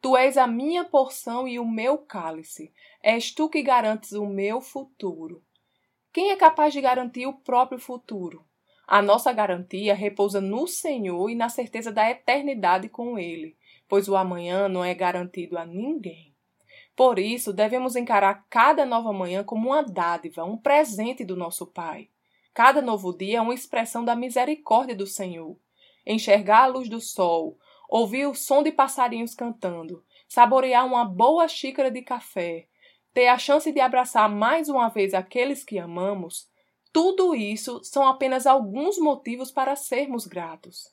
Tu és a minha porção e o meu cálice. És tu que garantes o meu futuro. Quem é capaz de garantir o próprio futuro? A nossa garantia repousa no Senhor e na certeza da eternidade com Ele, pois o amanhã não é garantido a ninguém. Por isso, devemos encarar cada nova manhã como uma dádiva, um presente do nosso Pai. Cada novo dia é uma expressão da misericórdia do Senhor. Enxergar a luz do sol, ouvir o som de passarinhos cantando, saborear uma boa xícara de café, ter a chance de abraçar mais uma vez aqueles que amamos, tudo isso são apenas alguns motivos para sermos gratos.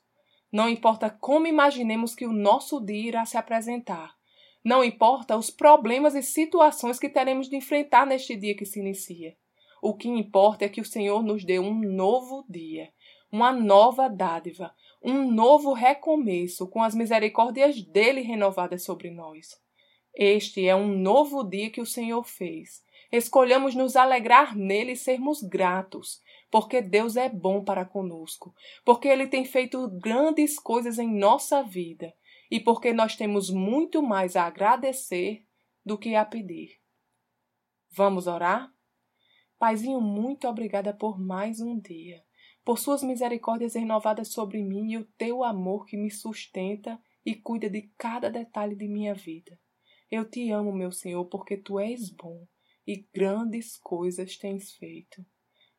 Não importa como imaginemos que o nosso dia irá se apresentar. Não importa os problemas e situações que teremos de enfrentar neste dia que se inicia. O que importa é que o Senhor nos deu um novo dia, uma nova dádiva, um novo recomeço com as misericórdias dele renovadas sobre nós. Este é um novo dia que o Senhor fez. Escolhamos nos alegrar nele e sermos gratos, porque Deus é bom para conosco, porque ele tem feito grandes coisas em nossa vida e porque nós temos muito mais a agradecer do que a pedir. Vamos orar? Paizinho, muito obrigada por mais um dia por suas misericórdias renovadas sobre mim e o teu amor que me sustenta e cuida de cada detalhe de minha vida. Eu te amo, meu Senhor, porque tu és bom e grandes coisas tens feito.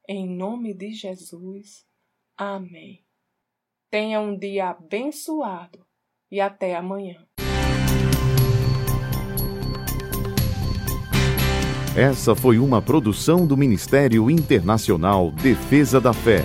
Em nome de Jesus. Amém. Tenha um dia abençoado e até amanhã. Essa foi uma produção do Ministério Internacional Defesa da Fé